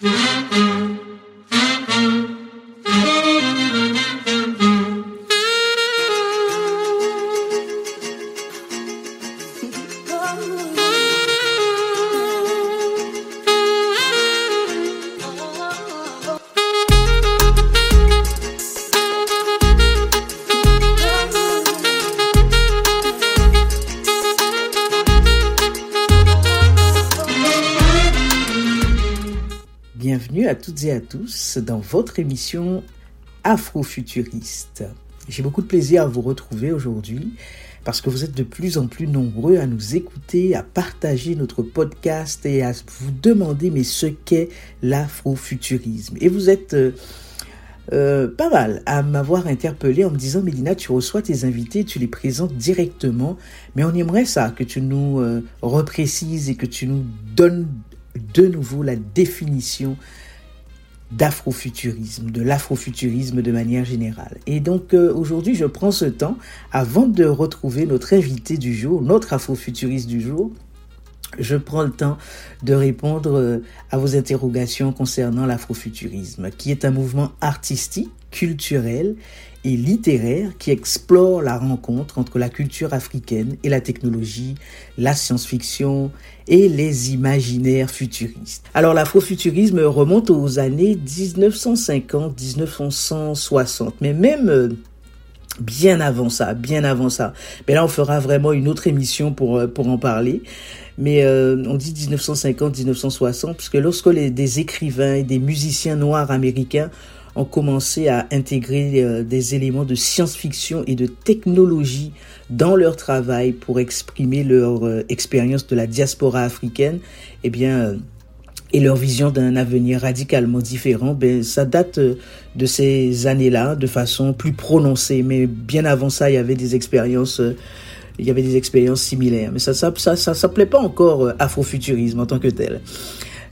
Mm-hmm. toutes et à tous dans votre émission Afrofuturiste. J'ai beaucoup de plaisir à vous retrouver aujourd'hui parce que vous êtes de plus en plus nombreux à nous écouter, à partager notre podcast et à vous demander mais ce qu'est l'afrofuturisme? Et vous êtes euh, euh, pas mal à m'avoir interpellé en me disant Mélina, tu reçois tes invités, tu les présentes directement, mais on aimerait ça, que tu nous euh, reprécises et que tu nous donnes de nouveau la définition d'afrofuturisme, de l'afrofuturisme de manière générale. Et donc euh, aujourd'hui, je prends ce temps, avant de retrouver notre invité du jour, notre afrofuturiste du jour, je prends le temps de répondre euh, à vos interrogations concernant l'afrofuturisme, qui est un mouvement artistique, culturel et littéraire qui explore la rencontre entre la culture africaine et la technologie, la science-fiction et les imaginaires futuristes. Alors l'afrofuturisme remonte aux années 1950-1960, mais même euh, bien avant ça, bien avant ça. Mais là, on fera vraiment une autre émission pour, euh, en parler. Mais euh, on dit 1950-1960, puisque lorsque des écrivains et des musiciens noirs américains ont commencé à intégrer euh, des éléments de science-fiction et de technologie dans leur travail pour exprimer leur euh, expérience de la diaspora africaine, eh bien, euh, et leur vision d'un avenir radicalement différent, ben, ça date de ces années-là de façon plus prononcée. Mais bien avant ça, il y avait des expériences il y avait des expériences similaires. Mais ça ça, ça, ça s'appelait pas encore afrofuturisme en tant que tel.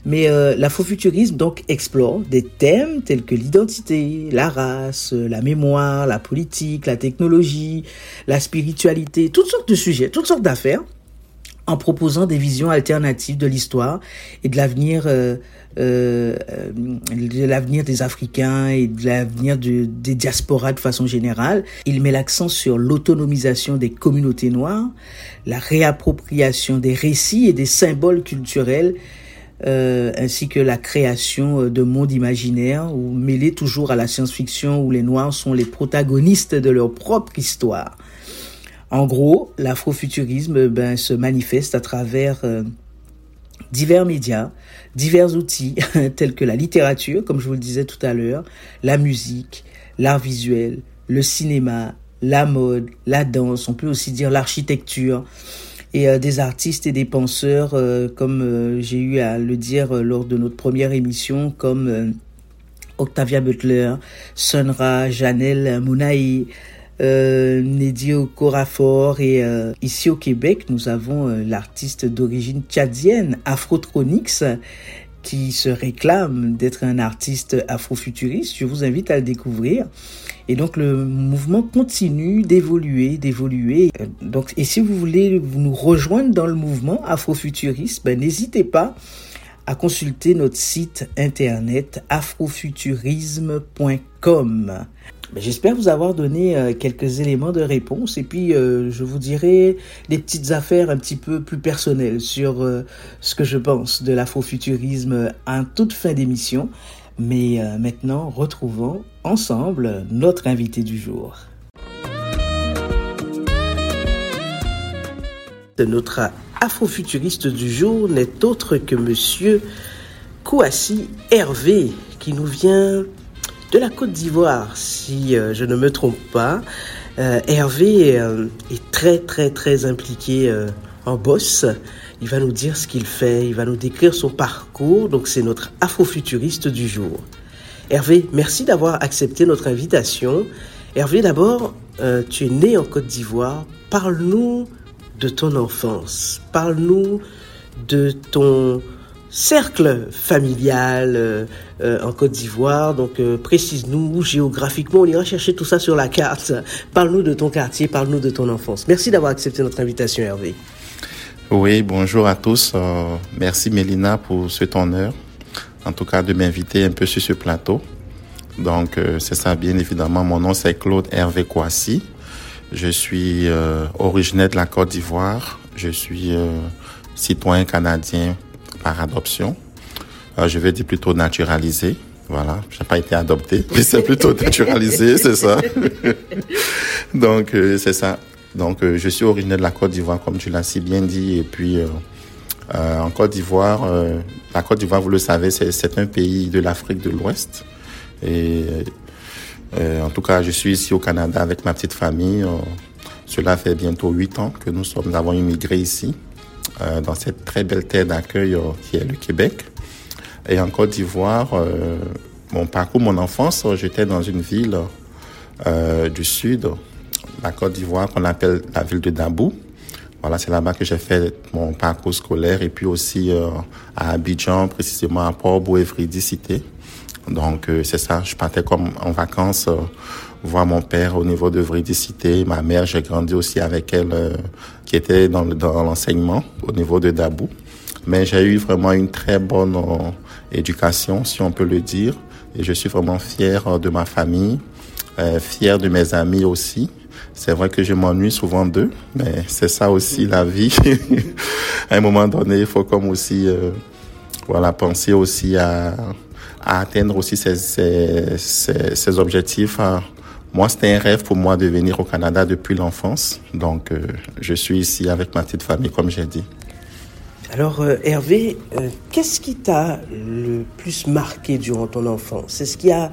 Mais euh, l'afrofuturisme donc explore des thèmes tels que l'identité, la race, la mémoire, la politique, la technologie, la spiritualité, toutes sortes de sujets, toutes sortes d'affaires, en proposant des visions alternatives de l'histoire et de l'avenir, euh, euh, de l'avenir des Africains et de l'avenir de, des diasporas de façon générale. Il met l'accent sur l'autonomisation des communautés noires, la réappropriation des récits et des symboles culturels euh, ainsi que la création euh, de mondes imaginaires ou mêlés toujours à la science-fiction où les Noirs sont les protagonistes de leur propre histoire. En gros, l'afrofuturisme ben, se manifeste à travers euh, divers médias, divers outils tels que la littérature, comme je vous le disais tout à l'heure, la musique, l'art visuel, le cinéma, la mode, la danse, on peut aussi dire l'architecture, et euh, des artistes et des penseurs, euh, comme euh, j'ai eu à le dire lors de notre première émission, comme Octavia Butler, Sonra, Janelle Mounaï, euh, Nedio Corafor et ici au Québec, nous avons l'artiste d'origine tchadienne Afrotronix qui se réclame d'être un artiste afrofuturiste. Je vous invite à le découvrir. Et donc le mouvement continue d'évoluer, d'évoluer. Donc et si vous voulez nous rejoindre dans le mouvement afrofuturiste, ben n'hésitez pas à consulter notre site internet afrofuturisme.com. Ben, j'espère vous avoir donné euh, quelques éléments de réponse et puis euh, je vous dirai des petites affaires un petit peu plus personnelles sur euh, ce que je pense de l'afrofuturisme en toute fin d'émission. Mais maintenant, retrouvons ensemble notre invité du jour. Notre afrofuturiste du jour n'est autre que monsieur Kouassi Hervé qui nous vient de la Côte d'Ivoire, si euh, je ne me trompe pas. Euh, Hervé euh, est très très très impliqué en boss. Il va nous dire ce qu'il fait, il va nous décrire son parcours. Donc c'est notre afrofuturiste du jour. Hervé, merci d'avoir accepté notre invitation. Hervé, d'abord, tu es né en Côte d'Ivoire. Parle-nous de ton enfance. Parle-nous de ton cercle familial euh, euh, en Côte d'Ivoire. Donc, euh, précise-nous géographiquement. On ira chercher tout ça sur la carte. Parle-nous de ton quartier, parle-nous de ton enfance. Merci d'avoir accepté notre invitation, Hervé. Oui, bonjour à tous. merci Mélina pour cet honneur. en tout cas de m'inviter un peu sur ce plateau. Donc c'est ça, bien évidemment. Mon nom c'est Claude Hervé Kouassi. Je suis originaire de la Côte d'Ivoire. Je suis citoyen canadien par adoption. je vais dire plutôt naturalisé. Voilà, j'ai pas été adopté, mais c'est plutôt naturalisé, c'est ça. Donc c'est ça. Donc, euh, je suis originaire de la Côte d'Ivoire, comme tu l'as si bien dit. Et puis, euh, euh, en Côte d'Ivoire, la Côte d'Ivoire, vous le savez, c'est un pays de l'Afrique de l'Ouest. Et en tout cas, je suis ici au Canada avec ma petite famille. cela fait bientôt huit ans que nous sommes, nous avons immigré ici, dans cette très belle terre d'accueil qui est le Québec. Et en Côte d'Ivoire, mon parcours, mon enfance, j'étais dans une ville du sud la Côte d'Ivoire qu'on appelle la ville de Dabou. Voilà, c'est là-bas que j'ai fait mon parcours scolaire et puis aussi euh, à Abidjan, précisément à Port-Bouévridi cité. Donc euh, c'est ça, je partais comme en vacances euh, voir mon père au niveau de Vridicité. Ma mère, j'ai grandi aussi avec elle, qui était dans, dans l'enseignement au niveau de Dabou. Mais j'ai eu vraiment une très bonne éducation, si on peut le dire. Et je suis vraiment fier de ma famille, fier de mes amis aussi. C'est vrai que je m'ennuie souvent d'eux, mais c'est ça aussi la vie. à un moment donné, il faut comme aussi, euh, voilà, penser aussi à, atteindre aussi ces, objectifs. Moi, c'était un rêve pour moi de venir au Canada depuis l'enfance. Donc, euh, je suis ici avec ma petite famille, comme j'ai dit. Alors, euh, Hervé, qu'est-ce qui t'a le plus marqué durant ton enfance? Est-ce qu'il y a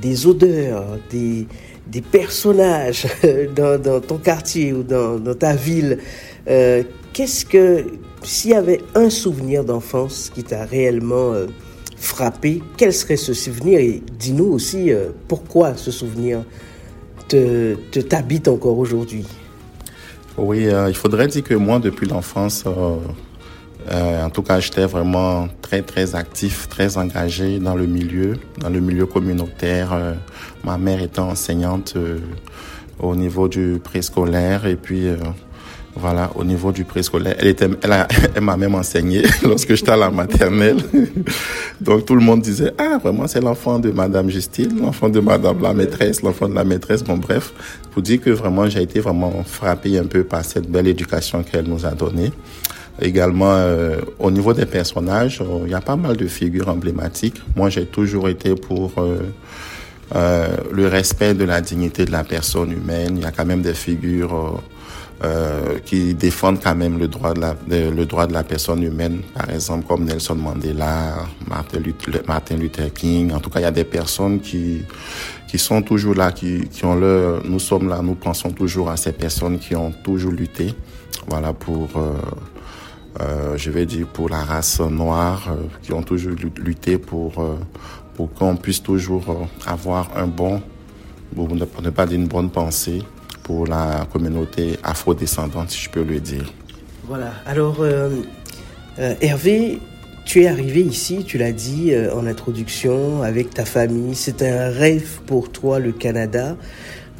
des odeurs, des, des personnages dans, ton quartier ou dans, ta ville, euh, qu'est-ce que, s'il y avait un souvenir d'enfance qui t'a réellement euh, frappé, quel serait ce souvenir? Et dis-nous aussi euh, pourquoi ce souvenir te, te t'habite encore aujourd'hui? Oui, il faudrait dire que moi, depuis l'enfance, en tout cas, j'étais vraiment très, très actif, très engagé dans le milieu, dans le milieu communautaire. Ma mère était enseignante euh, au niveau du préscolaire et puis euh, voilà, au niveau du préscolaire, elle était, elle, elle m'a même enseigné lorsque j'étais à la maternelle. Donc tout le monde disait ah vraiment c'est l'enfant de Madame Justine, l'enfant de Madame la maîtresse, l'enfant de la maîtresse. Bon bref, pour dire que vraiment j'ai été vraiment frappé un peu par cette belle éducation qu'elle nous a donnée. Également, euh, au niveau des personnages, il y a pas mal de figures emblématiques. Moi, j'ai toujours été pour euh, le respect de la dignité de la personne humaine. Il y a quand même des figures euh, euh qui défendent quand même le droit de la, le droit de la personne humaine, par exemple comme Nelson Mandela, Martin Luther, Martin Luther King. En tout cas, il y a des personnes qui qui sont toujours là, qui, qui ont leur, nous sommes là, nous pensons toujours à ces personnes qui ont toujours lutté, voilà pour euh, euh, je vais dire pour la race noire, euh, qui ont toujours lutté pour pour qu'on puisse toujours euh, avoir un bon, pour ne pas dire une bonne pensée pour la communauté afro-descendante, si je peux le dire. Voilà. Alors, euh, euh, Hervé, tu es arrivé ici, tu l'as dit en introduction, avec ta famille. C'est un rêve pour toi, le Canada.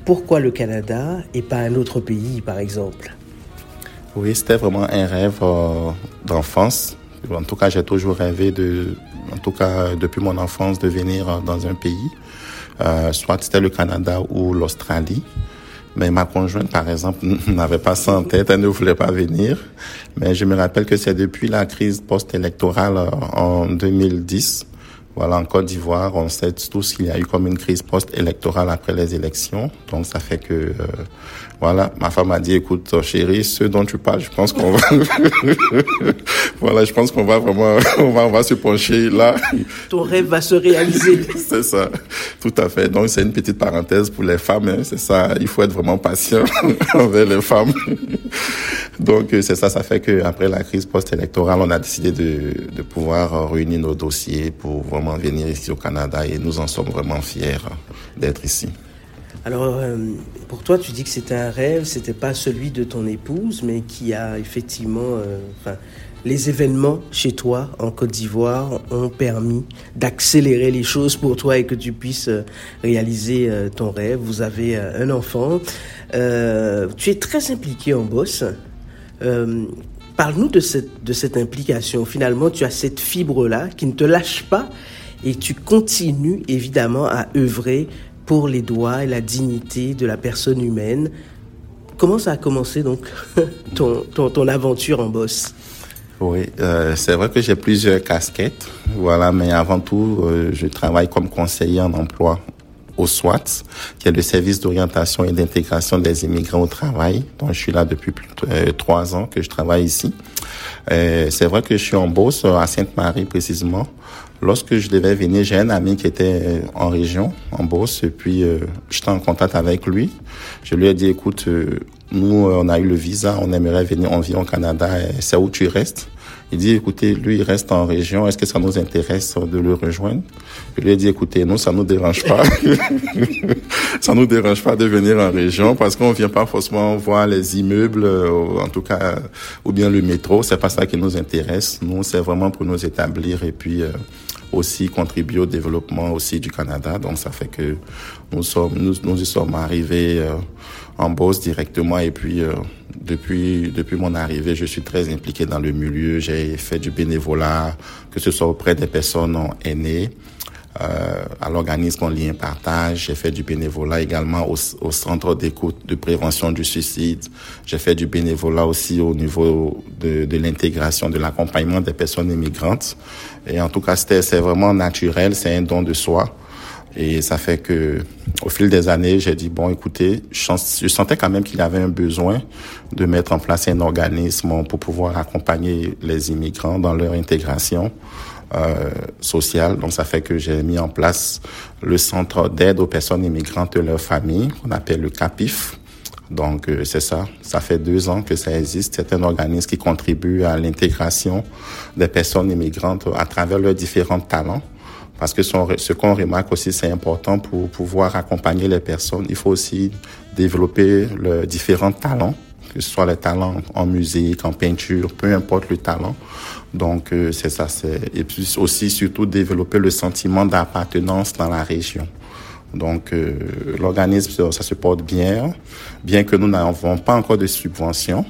Pourquoi le Canada et pas un autre pays, par exemple? Oui, c'était vraiment un rêve d'enfance. En tout cas, j'ai toujours rêvé de, en tout cas depuis mon enfance, de venir dans un pays, euh, soit c'était le Canada ou l'Australie. Mais ma conjointe, par exemple, n'avait pas ça en tête, elle ne voulait pas venir. Mais je me rappelle que c'est depuis la crise post-électorale euh, en 2010 voilà, en Côte d'Ivoire, on sait tous qu'il y a eu comme une crise post-électorale après les élections. Donc ça fait que, euh, voilà, ma femme a dit, écoute, chérie, ce dont tu parles, je pense qu'on va, voilà, je pense qu'on va vraiment, on va, on va se pencher là. Ton rêve va se réaliser. c'est ça, tout à fait. Donc c'est une petite parenthèse pour les femmes, hein, c'est ça. Il faut être vraiment patient envers les femmes. Donc euh, c'est ça, ça fait que après la crise post-électorale, on a décidé de, de pouvoir euh, réunir nos dossiers pour vraiment venir ici au Canada et nous en sommes vraiment fiers d'être ici. Alors, euh, pour toi, tu dis que c'était un rêve, c'était pas celui de ton épouse, mais qui a effectivement, enfin, les événements chez toi en Côte d'Ivoire ont permis d'accélérer les choses pour toi et que tu puisses réaliser ton rêve. Vous avez un enfant, tu es très impliqué en bosse. Euh, parle-nous de cette, de cette implication. Finalement, tu as cette fibre-là qui ne te lâche pas et tu continues évidemment à œuvrer pour les droits et la dignité de la personne humaine. Comment ça a commencé donc ton, ton, aventure en bosse oui, euh, c'est vrai que j'ai plusieurs casquettes, voilà, mais avant tout, euh, je travaille comme conseiller en emploi au SWAT, qui est le service d'orientation et d'intégration des immigrants au travail. Donc, je suis là depuis plus de euh, trois ans que je travaille ici. C'est vrai que je suis en Beauce, à Sainte-Marie précisément. Lorsque je devais venir, j'ai un ami qui était en région, en Beauce, et puis euh, j'étais en contact avec lui. Je lui ai dit, écoute, nous, on a eu le visa, on aimerait venir, on vit au Canada, c'est où tu restes? Il dit, écoutez, lui, il reste en région. Est-ce que ça nous intéresse de le rejoindre? Je lui ai dit, écoutez, nous, ça nous dérange pas. ça nous dérange pas de venir en région parce qu'on vient pas forcément voir les immeubles, en tout cas, ou bien le métro. C'est pas ça qui nous intéresse. Nous, c'est vraiment pour nous établir et puis, euh, aussi contribuer au développement aussi du Canada. Donc ça fait que nous sommes nous, nous y sommes arrivés euh, en Beauce directement et puis euh, depuis depuis mon arrivée, je suis très impliqué dans le milieu. J'ai fait du bénévolat, que ce soit auprès des personnes aînées. Euh, à l'organisme en lien partage. J'ai fait du bénévolat également au, centre d'écoute de prévention du suicide. J'ai fait du bénévolat aussi au niveau de, de l'intégration, de l'accompagnement des personnes immigrantes. Et en tout cas, c'est vraiment naturel, c'est un don de soi. Et ça fait que, au fil des années, j'ai dit bon, écoutez, je sentais quand même qu'il y avait un besoin de mettre en place un organisme pour pouvoir accompagner les immigrants dans leur intégration euh, sociale. Donc, ça fait que j'ai mis en place le centre d'aide aux personnes immigrantes et leurs familles, qu'on appelle le CAPIF. Donc, euh, c'est ça. Ça fait deux ans que ça existe. C'est un organisme qui contribue à l'intégration des personnes immigrantes à travers leurs différents talents. Parce que ce qu'on remarque aussi, c'est important pour pouvoir accompagner les personnes. Il faut aussi développer leurs différents talents que ce soit les talents en musique, en peinture, peu importe le talent. Donc, euh, c'est ça. Et puis aussi, surtout, développer le sentiment d'appartenance dans la région. Donc, euh, l'organisme, ça se porte bien, bien que nous n'avons pas encore de subventions.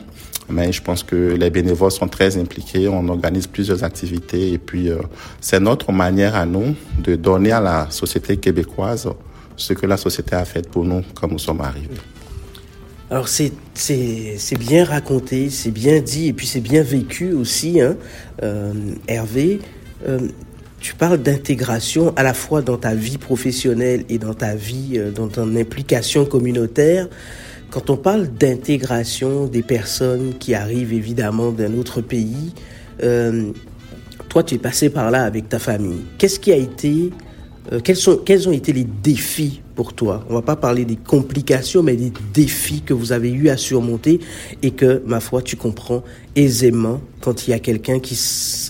Mais je pense que les bénévoles sont très impliqués. On organise plusieurs activités et puis euh, c'est notre manière à nous de donner à la société québécoise ce que la société a fait pour nous quand nous sommes arrivés. Alors c'est bien raconté, c'est bien dit et puis c'est bien vécu aussi, hein, euh, Hervé. Euh, tu parles d'intégration à la fois dans ta vie professionnelle et dans ta vie, euh, dans ton implication communautaire. Quand on parle d'intégration des personnes qui arrivent évidemment d'un autre pays, toi tu es passé par là avec ta famille. Qu'est-ce qui a été, euh, quels, sont, quels ont été les défis pour toi? On va pas parler des complications, mais des défis que vous avez eu à surmonter et que, ma foi, tu comprends aisément quand il y a quelqu'un qui,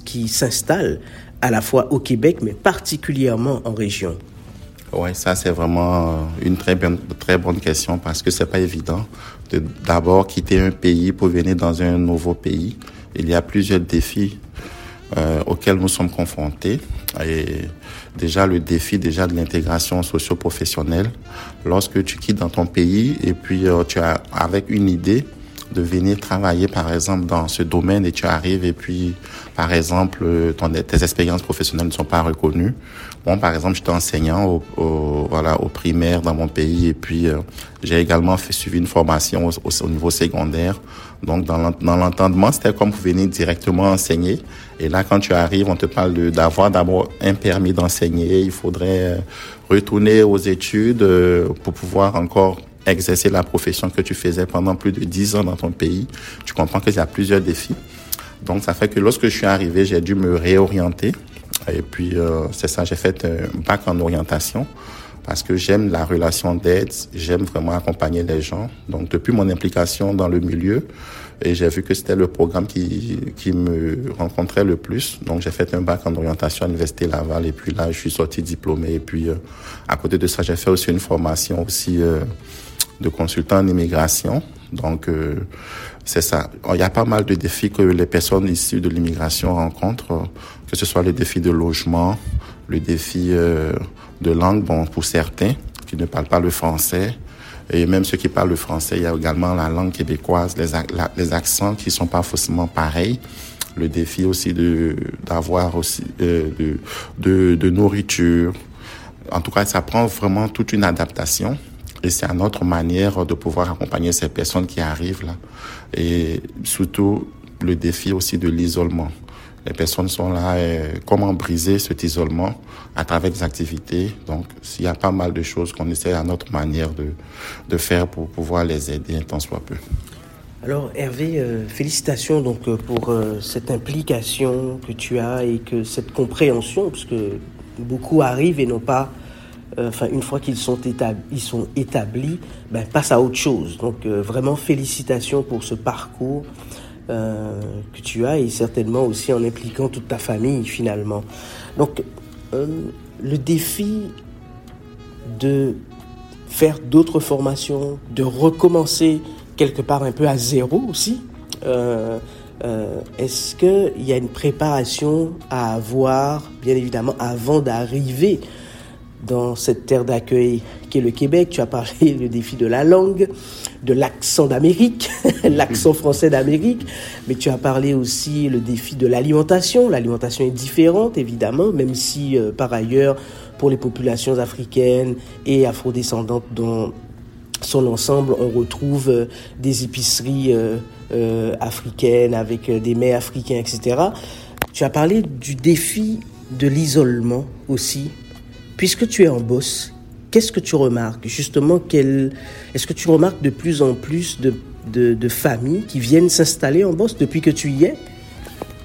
qui s'installe à la fois au Québec, mais particulièrement en région. Oui, ça c'est vraiment une très bonne, très bonne question parce que c'est pas évident de d'abord quitter un pays pour venir dans un nouveau pays. Il y a plusieurs défis euh, auxquels nous sommes confrontés. Et déjà le défi déjà de l'intégration socio-professionnelle. Lorsque tu quittes dans ton pays et puis euh, tu as avec une idée de venir travailler par exemple dans ce domaine et tu arrives et puis par exemple ton, tes expériences professionnelles ne sont pas reconnues. Bon par exemple j'étais enseignant au, au, voilà au primaire dans mon pays et puis euh, j'ai également fait suivi une formation au, au niveau secondaire. Donc dans l'entendement c'était comme pour venir directement enseigner et là quand tu arrives on te parle d'avoir d'abord un permis d'enseigner. Il faudrait euh, retourner aux études euh, pour pouvoir encore exercer la profession que tu faisais pendant plus de dix ans dans ton pays. Tu comprends qu'il y a plusieurs défis. Donc, ça fait que lorsque je suis arrivé, j'ai dû me réorienter. Et puis, euh, c'est ça, j'ai fait un bac en orientation parce que j'aime la relation d'aide, j'aime vraiment accompagner les gens. Donc, depuis mon implication dans le milieu, et j'ai vu que c'était le programme qui, qui me rencontrait le plus. Donc, j'ai fait un bac en orientation à l'Université Laval. Et puis là, je suis sorti diplômé. Et puis, euh, à côté de ça, j'ai fait aussi une formation aussi euh, de consultant en immigration. Donc, euh, c'est ça. Il y a pas mal de défis que les personnes issues de l'immigration rencontrent, que ce soit le défi de logement, le défi de langue, bon, pour certains qui ne parlent pas le français, Et même ceux qui parlent le français, il y a également la langue québécoise, les, les accents qui sont pas forcément pareils le défi aussi d'avoir aussi euh, de, de, de nourriture. En tout cas, ça prend vraiment toute une adaptation. Et c'est une autre manière de pouvoir accompagner ces personnes qui arrivent là. Et surtout, le défi aussi de l'isolement. Les personnes sont là, et comment briser cet isolement à travers des activités. Donc, il y a pas mal de choses qu'on essaie à notre manière de, faire pour pouvoir les aider tant soit peu. Alors Hervé, euh, félicitations donc euh, pour euh, cette implication que tu as et que cette compréhension, parce que beaucoup arrivent et n'ont pas, une fois qu'ils sont établis, ils sont établis, ben, passent à autre chose. Donc vraiment félicitations pour ce parcours que tu as et certainement aussi en impliquant toute ta famille finalement. Donc le défi de faire d'autres formations, de recommencer quelque part un peu à zéro aussi. Euh, euh, est-ce qu'il y a une préparation à avoir, bien évidemment, avant d'arriver dans cette terre d'accueil est le Québec Tu as parlé du défi de la langue, de l'accent d'Amérique, l'accent français d'Amérique, mais tu as parlé aussi le défi de l'alimentation. L'alimentation est différente, évidemment, même si euh, par ailleurs, pour les populations africaines et afrodescendantes dont son ensemble, on retrouve euh, des épiceries euh, africaines avec des mets africains, etc. Tu as parlé du défi de l'isolement aussi. Puisque tu es en bosse, qu'est-ce que tu remarques Justement, est-ce que tu remarques de plus en plus de, de familles qui viennent s'installer en bosse depuis que tu y es?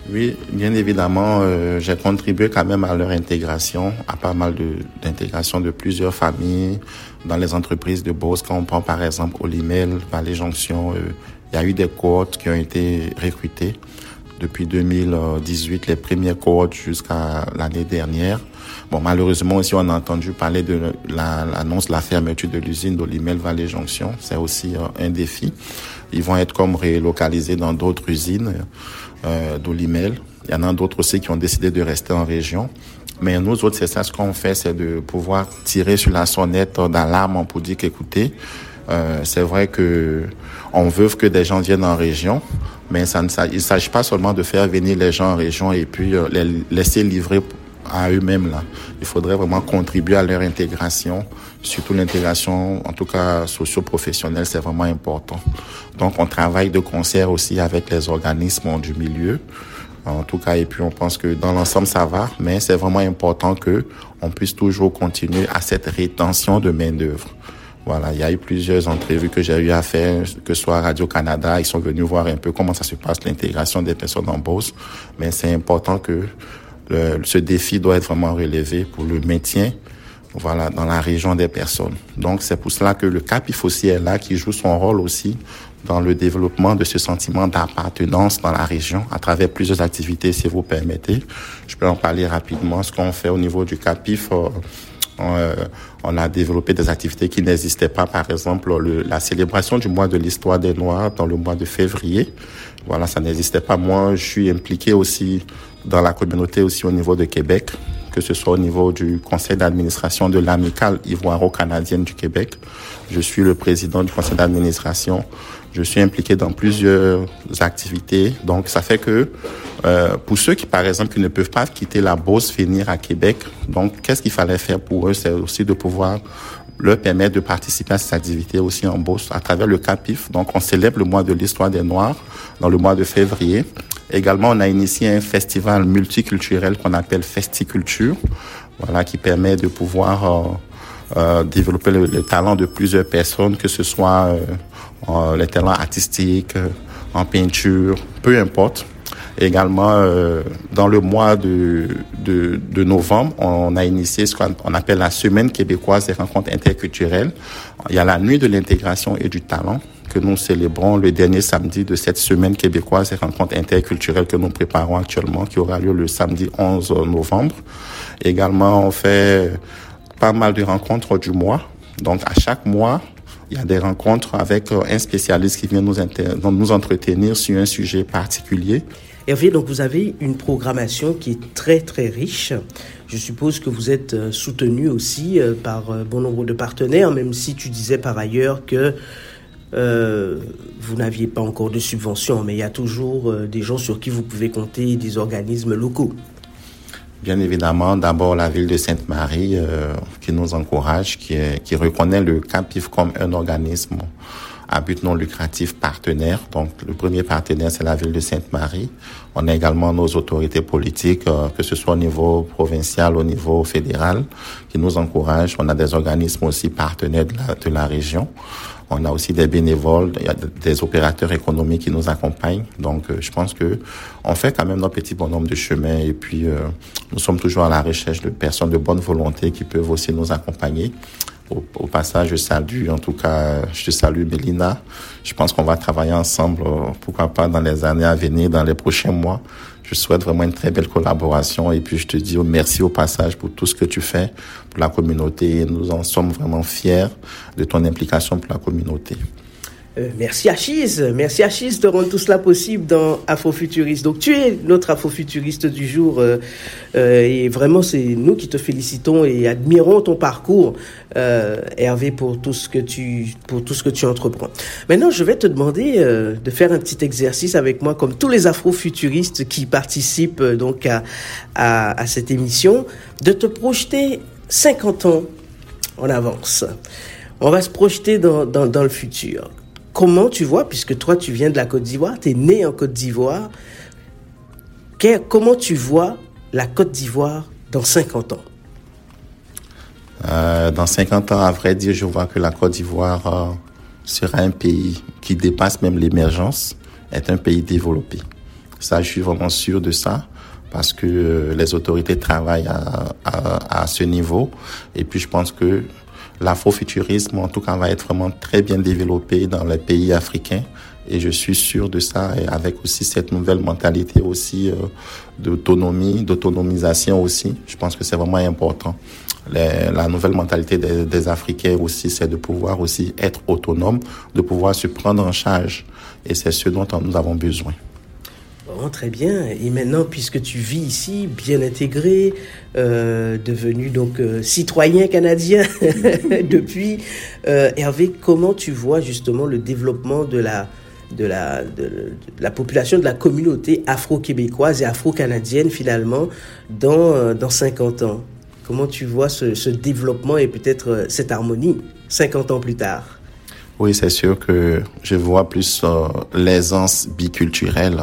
Oui, bien évidemment, euh, j'ai contribué quand même à leur intégration, à pas mal d'intégration de, plusieurs familles dans les entreprises de Beauce. Quand on prend par exemple Olimel, Vallée Jonction, euh, il y a eu des cohortes qui ont été recrutées depuis 2018, les premières cohortes jusqu'à l'année dernière. Bon, malheureusement aussi, on a entendu parler de l'annonce de la fermeture de l'usine d'Olimel Vallée Jonction. C'est aussi euh, un défi. Ils vont être comme relocalisés dans d'autres usines euh, d'Olimel. Il y en a d'autres aussi qui ont décidé de rester en région. Mais nous autres, c'est ça ce qu'on fait, c'est de pouvoir tirer sur la sonnette d'alarme pour dire qu'écoutez, euh, c'est vrai que on veut que des gens viennent en région, mais ça il ne s'agit pas seulement de faire venir les gens en région et puis les laisser livrer à eux-mêmes là. Il faudrait vraiment contribuer à leur intégration, surtout l'intégration, en tout cas socio-professionnelle, c'est vraiment important. Donc on travaille de concert aussi avec les organismes du milieu. En tout cas, et puis on pense que dans l'ensemble ça va, mais c'est vraiment important que on puisse toujours continuer à cette rétention de main d'œuvre. Voilà, il y a eu plusieurs entrevues que j'ai eu à faire, que ce soit Radio-Canada, ils sont venus voir un peu comment ça se passe, l'intégration des personnes en bourse. Mais c'est important que ce défi doit être vraiment relevé pour le maintien voilà, dans la région des personnes. Donc, c'est pour cela que le CAPIF aussi est là, qui joue son rôle aussi dans le développement de ce sentiment d'appartenance dans la région à travers plusieurs activités, si vous permettez. Je peux en parler rapidement. Ce qu'on fait au niveau du CAPIF, euh, euh, on a développé des activités qui n'existaient pas, par exemple le, la célébration du mois de l'histoire des Noirs dans le mois de février. Voilà, ça n'existait pas. Moi, je suis impliqué aussi dans la communauté aussi au niveau de Québec, que ce soit au niveau du conseil d'administration de l'amicale ivoiro-canadienne du Québec. Je suis le président du conseil d'administration. Je suis impliqué dans plusieurs activités. Donc, ça fait que euh, pour ceux qui, par exemple, qui ne peuvent pas quitter la Beauce, venir à Québec, donc, qu'est-ce qu'il fallait faire pour eux? C'est aussi de pouvoir leur permettre de participer à cette activité aussi en Beauce à travers le CAPIF. Donc, on célèbre le mois de l'histoire des Noirs dans le mois de février. Également, on a initié un festival multiculturel qu'on appelle Festiculture, voilà, qui permet de pouvoir euh, euh développer le, talent de plusieurs personnes, que ce soit euh, les talents artistiques, euh, en peinture, peu importe. Également, euh, dans le mois de, de, de, novembre, on a initié ce qu'on appelle la Semaine québécoise des rencontres interculturelles. Il y a la nuit de l'intégration et du talent que nous célébrons le dernier samedi de cette Semaine québécoise des rencontres interculturelles que nous préparons actuellement, qui aura lieu le samedi 11 novembre. Également, on fait pas mal de rencontres du mois. Donc, à chaque mois, il y a des rencontres avec un spécialiste qui vient nous, nous entretenir sur un sujet particulier. Hervé, donc vous avez une programmation qui est très très riche. Je suppose que vous êtes euh, soutenu aussi euh, par euh, bon nombre de partenaires, même si tu disais par ailleurs que vous n'aviez pas encore de subventions, mais il y a toujours des gens sur qui vous pouvez compter, des organismes locaux. Bien évidemment, d'abord la ville de Sainte-Marie qui nous encourage, qui, reconnaît le CAPIF comme un organisme à but non lucratif partenaire. Donc, le premier partenaire, c'est la ville de Sainte-Marie. On a également nos autorités politiques, euh, que ce soit au niveau provincial, au niveau fédéral, qui nous encouragent. On a des organismes aussi partenaires de la région. On a aussi des bénévoles, il y a des opérateurs économiques qui nous accompagnent. Donc, euh, je pense que on fait quand même notre petit bonhomme de chemin et puis euh, nous sommes toujours à la recherche de personnes de bonne volonté qui peuvent aussi nous accompagner. Au, passage, je salue, en tout cas, je salue Mélina. Je pense qu'on va travailler ensemble, euh, pourquoi pas dans les années à venir, dans les prochains mois. Je souhaite vraiment une très belle collaboration et puis je te dis merci au passage pour tout ce que tu fais pour la communauté. Nous en sommes vraiment fiers de ton implication pour la communauté. Euh, merci Achise, merci Achise de rendre tout cela possible dans Afrofuturiste. Donc tu es notre Afrofuturiste du jour euh, euh, et vraiment c'est nous qui te félicitons et admirons ton parcours, Hervé, pour tout ce que tu pour tout ce que tu entreprends. Maintenant, je vais te demander de faire un petit exercice avec moi, comme tous les Afrofuturistes qui participent donc à, à, à cette émission, de te projeter 50 ans en avance. On va se projeter dans, dans, dans le futur comment tu vois, puisque toi tu viens de la Côte d'Ivoire, tu es né en Côte d'Ivoire, comment tu vois la Côte d'Ivoire dans 50 ans? Euh, Dans 50 ans, à vrai dire, je vois que la Côte d'Ivoire euh, sera un pays qui dépasse même l'émergence, est un pays développé. Ça, je suis vraiment sûr de ça parce que euh, les autorités travaillent à, à, ce niveau. Et puis, je pense que l'afrofuturisme, en tout cas, va être vraiment très bien développé dans les pays africains. Et je suis sûr de ça, et avec aussi cette nouvelle mentalité aussi euh, d'autonomie, d'autonomisation aussi. Je pense que c'est vraiment important. la nouvelle mentalité des, des Africains aussi, c'est de pouvoir aussi être autonome, de pouvoir se prendre en charge. Et c'est ce dont nous avons besoin très bien. Et maintenant, puisque tu vis ici, bien intégré, euh, devenu donc euh, citoyen canadien depuis, euh, Hervé, comment tu vois justement le développement de la, de la, de, la population, de la communauté afro-québécoise et afro-canadienne finalement dans, dans 50 ans? Comment tu vois ce, ce développement et peut-être cette harmonie 50 ans plus tard? Oui, c'est sûr que je vois plus l'aisance biculturelle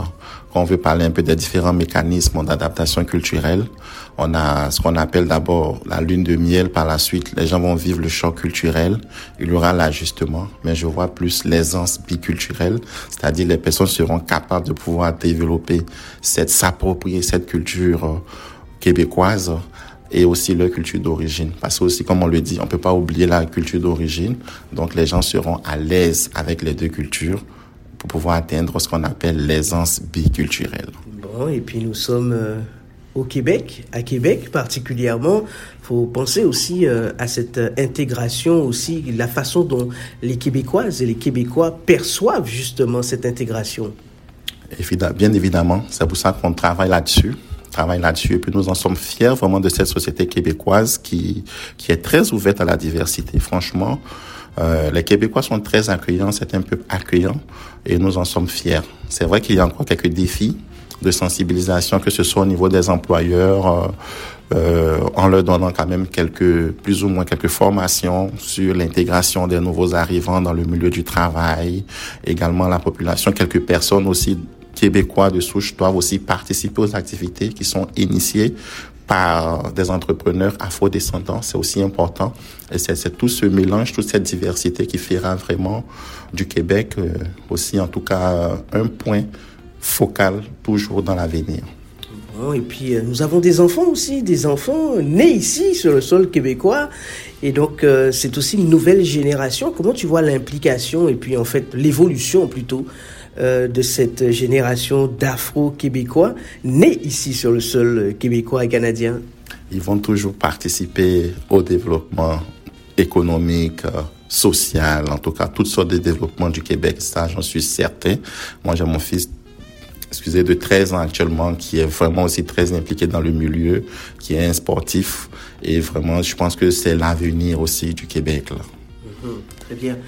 on veut parler un peu des différents mécanismes d'adaptation culturelle, on a ce qu'on appelle d'abord la lune de miel. Par la suite, les gens vont vivre le choc culturel. Il y aura l'ajustement, mais je vois plus l'aisance biculturelle, c'est-à-dire les personnes seront capables de pouvoir développer cette, s'approprier cette culture euh, québécoise et aussi leur culture d'origine. Parce que aussi, comme on le dit, on peut pas oublier la culture d'origine. Donc, les gens seront à l'aise avec les deux cultures pour pouvoir atteindre ce qu'on appelle l'aisance biculturelle. Bon, et puis nous sommes euh, au Québec, à Québec particulièrement. Il faut penser aussi euh, à cette intégration, aussi la façon dont les Québécoises et les Québécois perçoivent justement cette intégration. Bien évidemment, c'est pour ça qu'on travaille là-dessus travaille là-dessus et puis nous en sommes fiers vraiment de cette société québécoise qui qui est très ouverte à la diversité. Franchement, euh, les Québécois sont très accueillants, c'est un peuple accueillant et nous en sommes fiers. C'est vrai qu'il y a encore quelques défis de sensibilisation, que ce soit au niveau des employeurs, euh, euh, en leur donnant quand même quelques, plus ou moins quelques formations sur l'intégration des nouveaux arrivants dans le milieu du travail, également la population, quelques personnes aussi québécois de souche doivent aussi participer aux activités qui sont initiées par des entrepreneurs afro-descendants, c'est aussi important. Et c'est tout ce mélange, toute cette diversité qui fera vraiment du Québec euh, aussi, en tout cas, un point focal toujours dans l'avenir. et puis, euh, nous avons des enfants aussi, des enfants nés ici sur le sol québécois. Et donc, euh, c'est aussi une nouvelle génération. Comment tu vois l'implication et puis, en fait, l'évolution plutôt euh, de cette génération d'Afro-Québécois nés ici sur le sol québécois et canadien Ils vont toujours participer au développement économique, euh, social, en tout cas toutes sortes de développements du Québec. Ça, j'en suis certain. Moi, j'ai mon fils excusez, de 13 ans actuellement, qui est vraiment aussi très impliqué dans le milieu, qui est un sportif. Et vraiment, je pense que c'est l'avenir aussi du Québec. Là. Mhm, très bien.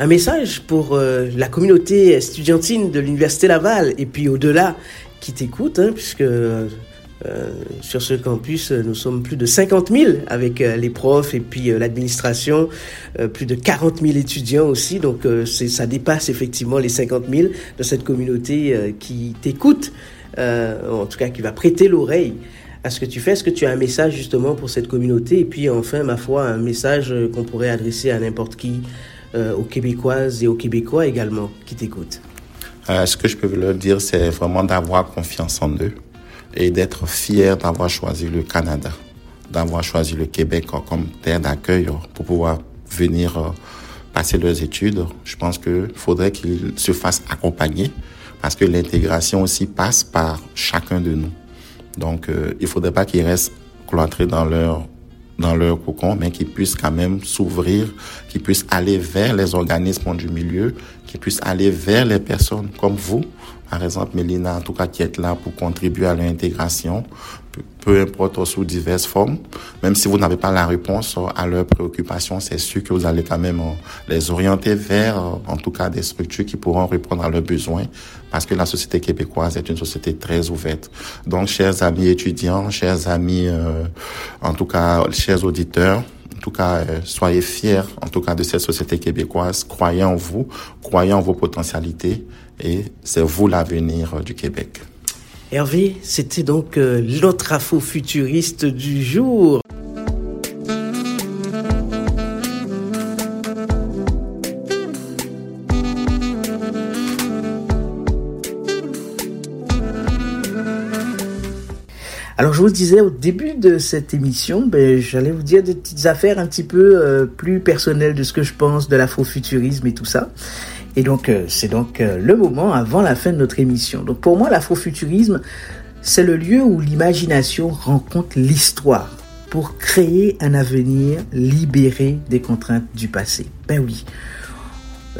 Un message pour euh, la communauté estudiantine de l'Université Laval et puis au-delà qui t'écoute, hein, puisque euh, sur ce campus, nous sommes plus de 50 000 avec euh, les profs et puis euh, l'administration, plus de 40 000 étudiants aussi. Donc ça dépasse effectivement les 50 000 de cette communauté qui t'écoute, en tout cas qui va prêter l'oreille à ce que tu fais. Est-ce que tu as un message justement pour cette communauté? Et puis enfin, ma foi, un message qu'on pourrait adresser à n'importe qui, aux Québécoises et aux Québécois également qui t'écoutent. ce que je peux leur dire, c'est vraiment d'avoir confiance en eux et d'être fier d'avoir choisi le Canada, d'avoir choisi le Québec comme terre d'accueil pour pouvoir venir euh, passer leurs études. Je pense qu'il faudrait qu'ils se fassent accompagner parce que l'intégration aussi passe par chacun de nous. Donc, euh, il faudrait pas qu'ils restent cloîtrés dans leur dans leur cocon, mais qu'ils puissent quand même s'ouvrir, qu'ils puissent aller vers les organismes du milieu, qu'ils puissent aller vers les personnes comme vous, par exemple, Mélina, en tout cas, qui est là pour contribuer à l'intégration, peu importe sous diverses formes. Même si vous n'avez pas la réponse à leurs préoccupations, c'est sûr que vous allez quand même euh, les orienter vers, euh, en tout cas, des structures qui pourront répondre à leurs besoins, parce que la société québécoise est une société très ouverte. Donc, chers amis étudiants, chers amis, euh, en tout cas, chers auditeurs, en tout cas, soyez fiers, en tout cas, de cette société québécoise. Croyez en vous, croyez en vos potentialités et c'est vous l'avenir du Québec. Hervé, c'était donc euh, l'autre afro-futuriste du jour. Alors je vous disais au début de cette émission, ben, j'allais vous dire des petites affaires un petit peu euh, plus personnelles de ce que je pense de l'afrofuturisme et tout ça. Et donc, euh, c'est donc euh, le moment avant la fin de notre émission. Donc, pour moi, l'afrofuturisme, c'est le lieu où l'imagination rencontre l'histoire pour créer un avenir libéré des contraintes du passé. Ben oui,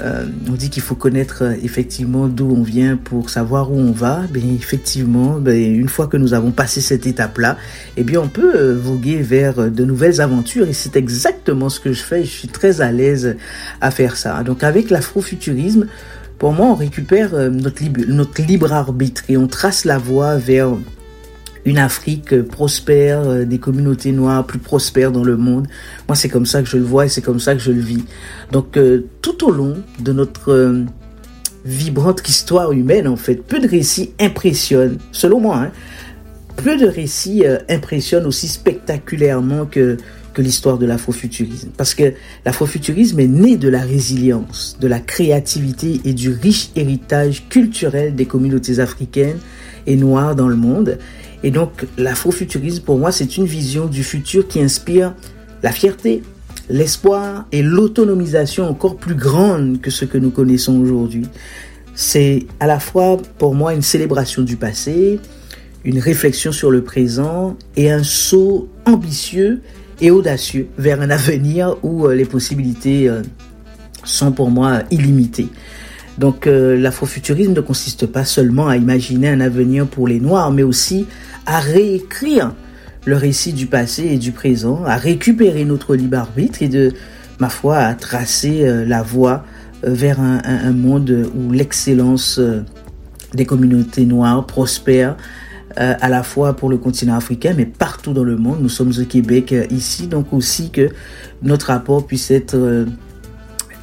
euh, on dit qu'il faut connaître euh, effectivement d'où on vient pour savoir où on va. Ben effectivement, ben, une fois que nous avons passé cette étape-là, eh bien on peut euh, voguer vers de nouvelles aventures et c'est exactement ce que je fais. Je suis très à l'aise à faire ça. Donc avec l'afrofuturisme, pour moi, on récupère notre libre arbitre et on trace la voie vers une Afrique prospère, euh, des communautés noires plus prospères dans le monde. Moi, c'est comme ça que je le vois et c'est comme ça que je le vis. Donc, euh, tout au long de notre euh, vibrante histoire humaine, en fait, peu de récits impressionnent, selon moi, hein, peu de récits impressionnent aussi spectaculairement que, que l'histoire de l'afrofuturisme. Parce que l'afrofuturisme est né de la résilience, de la créativité et du riche héritage culturel des communautés africaines et noires dans le monde. Et donc, l'afrofuturisme, pour moi, c'est une vision du futur qui inspire la fierté, l'espoir et l'autonomisation encore plus grande que ce que nous connaissons aujourd'hui. C'est à la fois, pour moi, une célébration du passé, une réflexion sur le présent et un saut ambitieux et audacieux vers un avenir où euh, les possibilités euh, sont pour moi illimitées. Donc euh, l'afrofuturisme ne consiste pas seulement à imaginer un avenir pour les Noirs, mais aussi à réécrire le récit du passé et du présent, à récupérer notre libre arbitre et de, ma foi, à tracer euh, la voie euh, vers un, monde où l'excellence des communautés noires prospère à la fois pour le continent africain, mais partout dans le monde. Nous sommes au Québec ici, donc aussi que notre rapport puisse être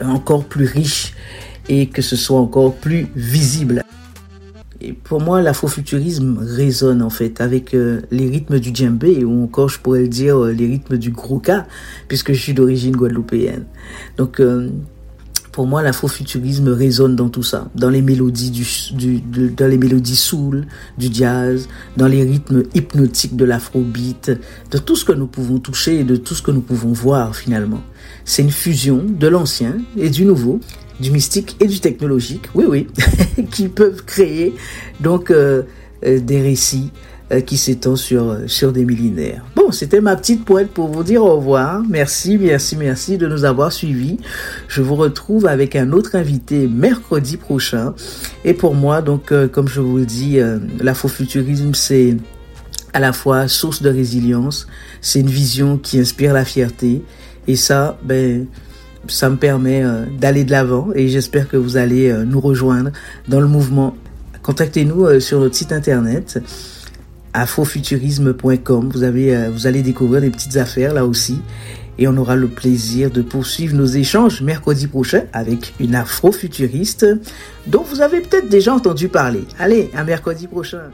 encore plus riche et que ce soit encore plus visible. Et pour moi, l'afrofuturisme résonne en fait avec euh, les rythmes du djembé ou encore, je pourrais le dire, euh, les rythmes du grouka, puisque je suis d'origine guadeloupéenne. Donc, euh, pour moi, l'afrofuturisme résonne dans tout ça, dans les mélodies du, du dans les mélodies soul, du jazz, dans les rythmes hypnotiques de l'afrobeat, de tout ce que nous pouvons toucher et de tout ce que nous pouvons voir finalement. C'est une fusion de l'ancien et du nouveau du mystique et du technologique, oui, oui, qui peuvent créer donc euh, euh, des récits euh, qui s'étendent sur, sur des millénaires. Bon, c'était ma petite pointe pour vous dire au revoir. Merci, merci, merci de nous avoir suivis. Je vous retrouve avec un autre invité mercredi prochain. Et pour moi, donc, euh, comme je vous le dis, euh, l'afrofuturisme, c'est à la fois source de résilience, c'est une vision qui inspire la fierté. Et ça, ben, ça me permet euh, d'aller de l'avant et j'espère que vous allez nous rejoindre dans le mouvement. Contactez-nous sur notre site internet afrofuturisme.com. Vous avez, euh, vous allez découvrir des petites affaires là aussi. Et on aura le plaisir de poursuivre nos échanges mercredi prochain avec une afrofuturiste dont vous avez peut-être déjà entendu parler. Allez, à mercredi prochain.